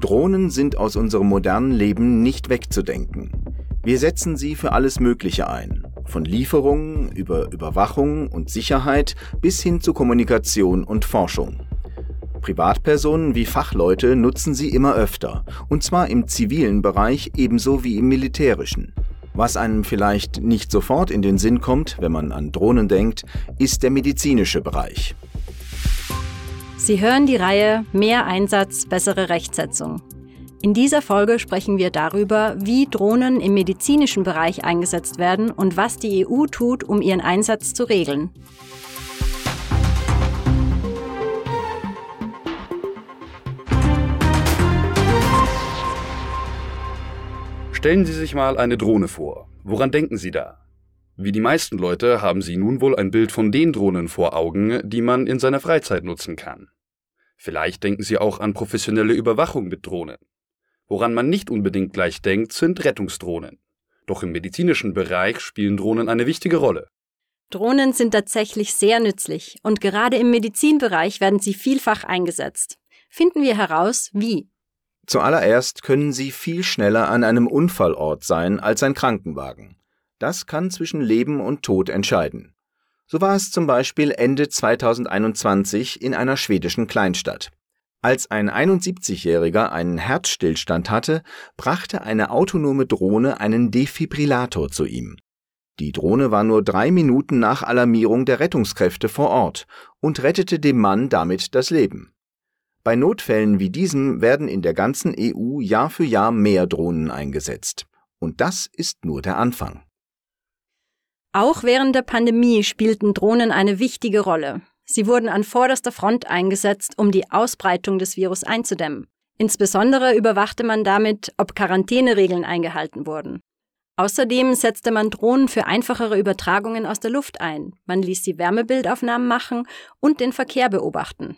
Drohnen sind aus unserem modernen Leben nicht wegzudenken. Wir setzen sie für alles Mögliche ein, von Lieferungen über Überwachung und Sicherheit bis hin zu Kommunikation und Forschung. Privatpersonen wie Fachleute nutzen sie immer öfter, und zwar im zivilen Bereich ebenso wie im militärischen. Was einem vielleicht nicht sofort in den Sinn kommt, wenn man an Drohnen denkt, ist der medizinische Bereich. Sie hören die Reihe Mehr Einsatz, bessere Rechtsetzung. In dieser Folge sprechen wir darüber, wie Drohnen im medizinischen Bereich eingesetzt werden und was die EU tut, um ihren Einsatz zu regeln. Stellen Sie sich mal eine Drohne vor. Woran denken Sie da? Wie die meisten Leute haben Sie nun wohl ein Bild von den Drohnen vor Augen, die man in seiner Freizeit nutzen kann. Vielleicht denken Sie auch an professionelle Überwachung mit Drohnen. Woran man nicht unbedingt gleich denkt, sind Rettungsdrohnen. Doch im medizinischen Bereich spielen Drohnen eine wichtige Rolle. Drohnen sind tatsächlich sehr nützlich und gerade im Medizinbereich werden sie vielfach eingesetzt. Finden wir heraus, wie. Zuallererst können sie viel schneller an einem Unfallort sein als ein Krankenwagen. Das kann zwischen Leben und Tod entscheiden. So war es zum Beispiel Ende 2021 in einer schwedischen Kleinstadt. Als ein 71-Jähriger einen Herzstillstand hatte, brachte eine autonome Drohne einen Defibrillator zu ihm. Die Drohne war nur drei Minuten nach Alarmierung der Rettungskräfte vor Ort und rettete dem Mann damit das Leben. Bei Notfällen wie diesem werden in der ganzen EU Jahr für Jahr mehr Drohnen eingesetzt. Und das ist nur der Anfang. Auch während der Pandemie spielten Drohnen eine wichtige Rolle. Sie wurden an vorderster Front eingesetzt, um die Ausbreitung des Virus einzudämmen. Insbesondere überwachte man damit, ob Quarantäneregeln eingehalten wurden. Außerdem setzte man Drohnen für einfachere Übertragungen aus der Luft ein. Man ließ sie Wärmebildaufnahmen machen und den Verkehr beobachten.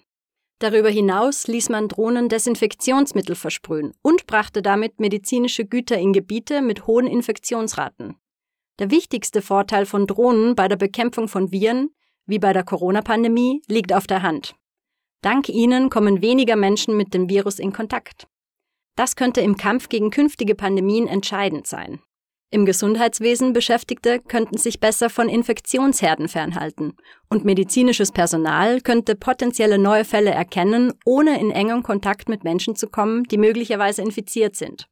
Darüber hinaus ließ man Drohnen Desinfektionsmittel versprühen und brachte damit medizinische Güter in Gebiete mit hohen Infektionsraten. Der wichtigste Vorteil von Drohnen bei der Bekämpfung von Viren, wie bei der Corona-Pandemie, liegt auf der Hand. Dank ihnen kommen weniger Menschen mit dem Virus in Kontakt. Das könnte im Kampf gegen künftige Pandemien entscheidend sein. Im Gesundheitswesen Beschäftigte könnten sich besser von Infektionsherden fernhalten und medizinisches Personal könnte potenzielle neue Fälle erkennen, ohne in engem Kontakt mit Menschen zu kommen, die möglicherweise infiziert sind.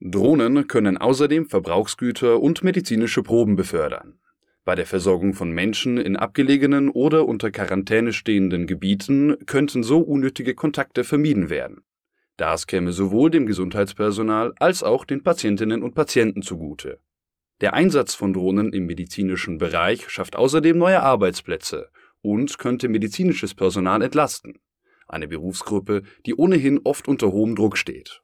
Drohnen können außerdem Verbrauchsgüter und medizinische Proben befördern. Bei der Versorgung von Menschen in abgelegenen oder unter Quarantäne stehenden Gebieten könnten so unnötige Kontakte vermieden werden. Das käme sowohl dem Gesundheitspersonal als auch den Patientinnen und Patienten zugute. Der Einsatz von Drohnen im medizinischen Bereich schafft außerdem neue Arbeitsplätze und könnte medizinisches Personal entlasten, eine Berufsgruppe, die ohnehin oft unter hohem Druck steht.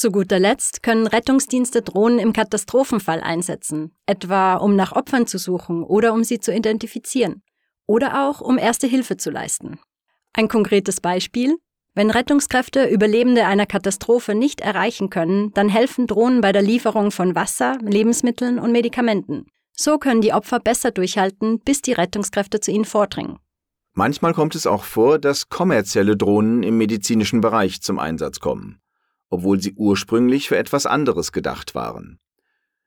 Zu guter Letzt können Rettungsdienste Drohnen im Katastrophenfall einsetzen, etwa um nach Opfern zu suchen oder um sie zu identifizieren oder auch um erste Hilfe zu leisten. Ein konkretes Beispiel wenn Rettungskräfte Überlebende einer Katastrophe nicht erreichen können, dann helfen Drohnen bei der Lieferung von Wasser, Lebensmitteln und Medikamenten. So können die Opfer besser durchhalten, bis die Rettungskräfte zu ihnen vordringen. Manchmal kommt es auch vor, dass kommerzielle Drohnen im medizinischen Bereich zum Einsatz kommen obwohl sie ursprünglich für etwas anderes gedacht waren.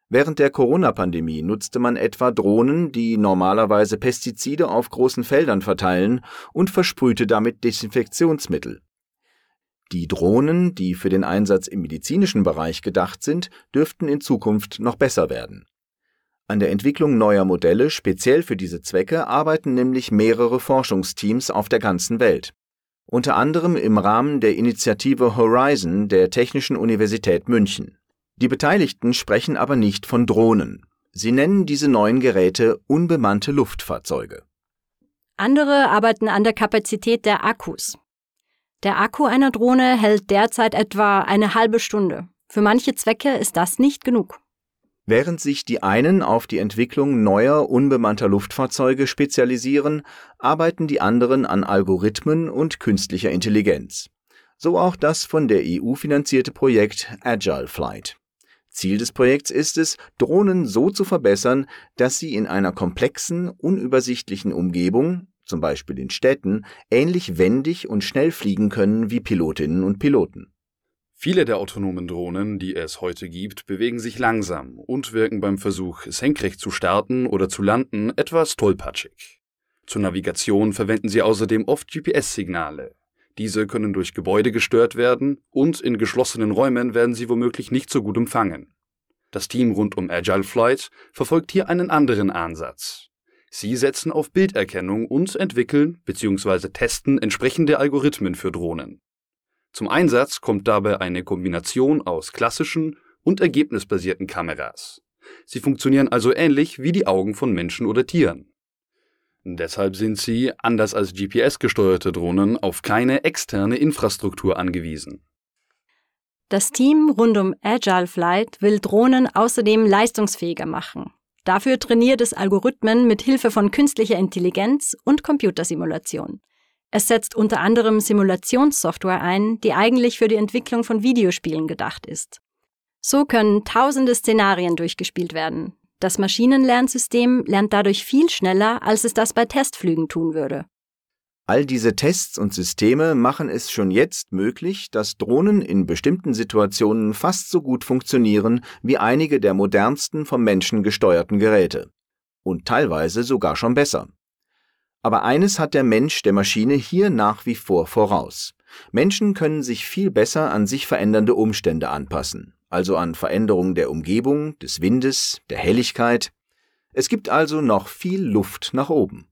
Während der Corona-Pandemie nutzte man etwa Drohnen, die normalerweise Pestizide auf großen Feldern verteilen und versprühte damit Desinfektionsmittel. Die Drohnen, die für den Einsatz im medizinischen Bereich gedacht sind, dürften in Zukunft noch besser werden. An der Entwicklung neuer Modelle speziell für diese Zwecke arbeiten nämlich mehrere Forschungsteams auf der ganzen Welt unter anderem im Rahmen der Initiative Horizon der Technischen Universität München. Die Beteiligten sprechen aber nicht von Drohnen. Sie nennen diese neuen Geräte unbemannte Luftfahrzeuge. Andere arbeiten an der Kapazität der Akkus. Der Akku einer Drohne hält derzeit etwa eine halbe Stunde. Für manche Zwecke ist das nicht genug. Während sich die einen auf die Entwicklung neuer unbemannter Luftfahrzeuge spezialisieren, arbeiten die anderen an Algorithmen und künstlicher Intelligenz. So auch das von der EU finanzierte Projekt Agile Flight. Ziel des Projekts ist es, Drohnen so zu verbessern, dass sie in einer komplexen, unübersichtlichen Umgebung, zum Beispiel in Städten, ähnlich wendig und schnell fliegen können wie Pilotinnen und Piloten. Viele der autonomen Drohnen, die es heute gibt, bewegen sich langsam und wirken beim Versuch, senkrecht zu starten oder zu landen, etwas tollpatschig. Zur Navigation verwenden sie außerdem oft GPS-Signale. Diese können durch Gebäude gestört werden und in geschlossenen Räumen werden sie womöglich nicht so gut empfangen. Das Team rund um Agile Flight verfolgt hier einen anderen Ansatz. Sie setzen auf Bilderkennung und entwickeln bzw. testen entsprechende Algorithmen für Drohnen. Zum Einsatz kommt dabei eine Kombination aus klassischen und ergebnisbasierten Kameras. Sie funktionieren also ähnlich wie die Augen von Menschen oder Tieren. Deshalb sind sie, anders als GPS-gesteuerte Drohnen, auf keine externe Infrastruktur angewiesen. Das Team rund um Agile Flight will Drohnen außerdem leistungsfähiger machen. Dafür trainiert es Algorithmen mit Hilfe von künstlicher Intelligenz und Computersimulation. Es setzt unter anderem Simulationssoftware ein, die eigentlich für die Entwicklung von Videospielen gedacht ist. So können tausende Szenarien durchgespielt werden. Das Maschinenlernsystem lernt dadurch viel schneller, als es das bei Testflügen tun würde. All diese Tests und Systeme machen es schon jetzt möglich, dass Drohnen in bestimmten Situationen fast so gut funktionieren wie einige der modernsten vom Menschen gesteuerten Geräte. Und teilweise sogar schon besser. Aber eines hat der Mensch der Maschine hier nach wie vor voraus. Menschen können sich viel besser an sich verändernde Umstände anpassen, also an Veränderungen der Umgebung, des Windes, der Helligkeit. Es gibt also noch viel Luft nach oben.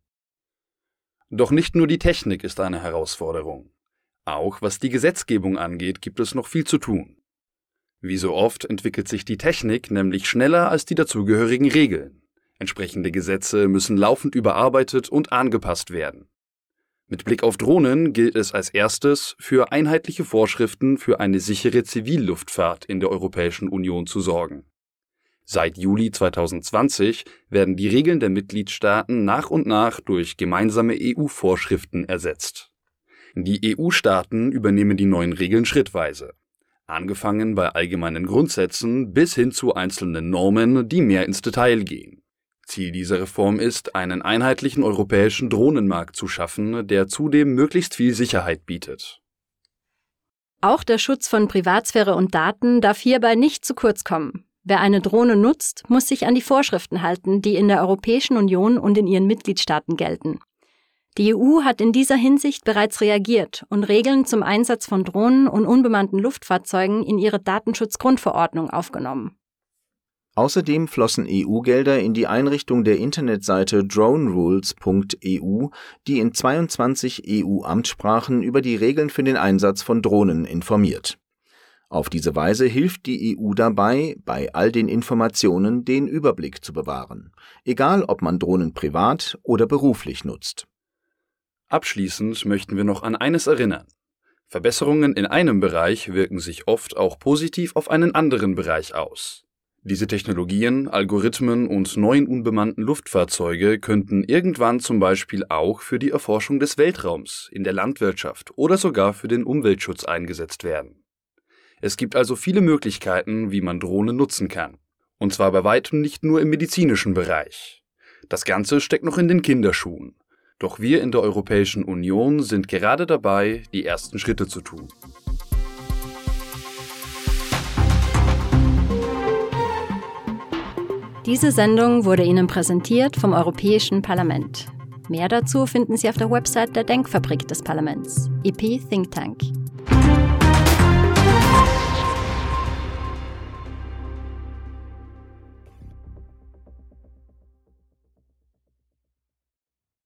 Doch nicht nur die Technik ist eine Herausforderung. Auch was die Gesetzgebung angeht, gibt es noch viel zu tun. Wie so oft entwickelt sich die Technik nämlich schneller als die dazugehörigen Regeln. Entsprechende Gesetze müssen laufend überarbeitet und angepasst werden. Mit Blick auf Drohnen gilt es als erstes, für einheitliche Vorschriften für eine sichere Zivilluftfahrt in der Europäischen Union zu sorgen. Seit Juli 2020 werden die Regeln der Mitgliedstaaten nach und nach durch gemeinsame EU-Vorschriften ersetzt. Die EU-Staaten übernehmen die neuen Regeln schrittweise, angefangen bei allgemeinen Grundsätzen bis hin zu einzelnen Normen, die mehr ins Detail gehen. Ziel dieser Reform ist, einen einheitlichen europäischen Drohnenmarkt zu schaffen, der zudem möglichst viel Sicherheit bietet. Auch der Schutz von Privatsphäre und Daten darf hierbei nicht zu kurz kommen. Wer eine Drohne nutzt, muss sich an die Vorschriften halten, die in der Europäischen Union und in ihren Mitgliedstaaten gelten. Die EU hat in dieser Hinsicht bereits reagiert und Regeln zum Einsatz von Drohnen und unbemannten Luftfahrzeugen in ihre Datenschutzgrundverordnung aufgenommen. Außerdem flossen EU-Gelder in die Einrichtung der Internetseite dronerules.eu, die in 22 EU-Amtssprachen über die Regeln für den Einsatz von Drohnen informiert. Auf diese Weise hilft die EU dabei, bei all den Informationen den Überblick zu bewahren, egal ob man Drohnen privat oder beruflich nutzt. Abschließend möchten wir noch an eines erinnern. Verbesserungen in einem Bereich wirken sich oft auch positiv auf einen anderen Bereich aus. Diese Technologien, Algorithmen und neuen unbemannten Luftfahrzeuge könnten irgendwann zum Beispiel auch für die Erforschung des Weltraums, in der Landwirtschaft oder sogar für den Umweltschutz eingesetzt werden. Es gibt also viele Möglichkeiten, wie man Drohnen nutzen kann. Und zwar bei weitem nicht nur im medizinischen Bereich. Das Ganze steckt noch in den Kinderschuhen. Doch wir in der Europäischen Union sind gerade dabei, die ersten Schritte zu tun. Diese Sendung wurde Ihnen präsentiert vom Europäischen Parlament. Mehr dazu finden Sie auf der Website der Denkfabrik des Parlaments, EP Think Tank.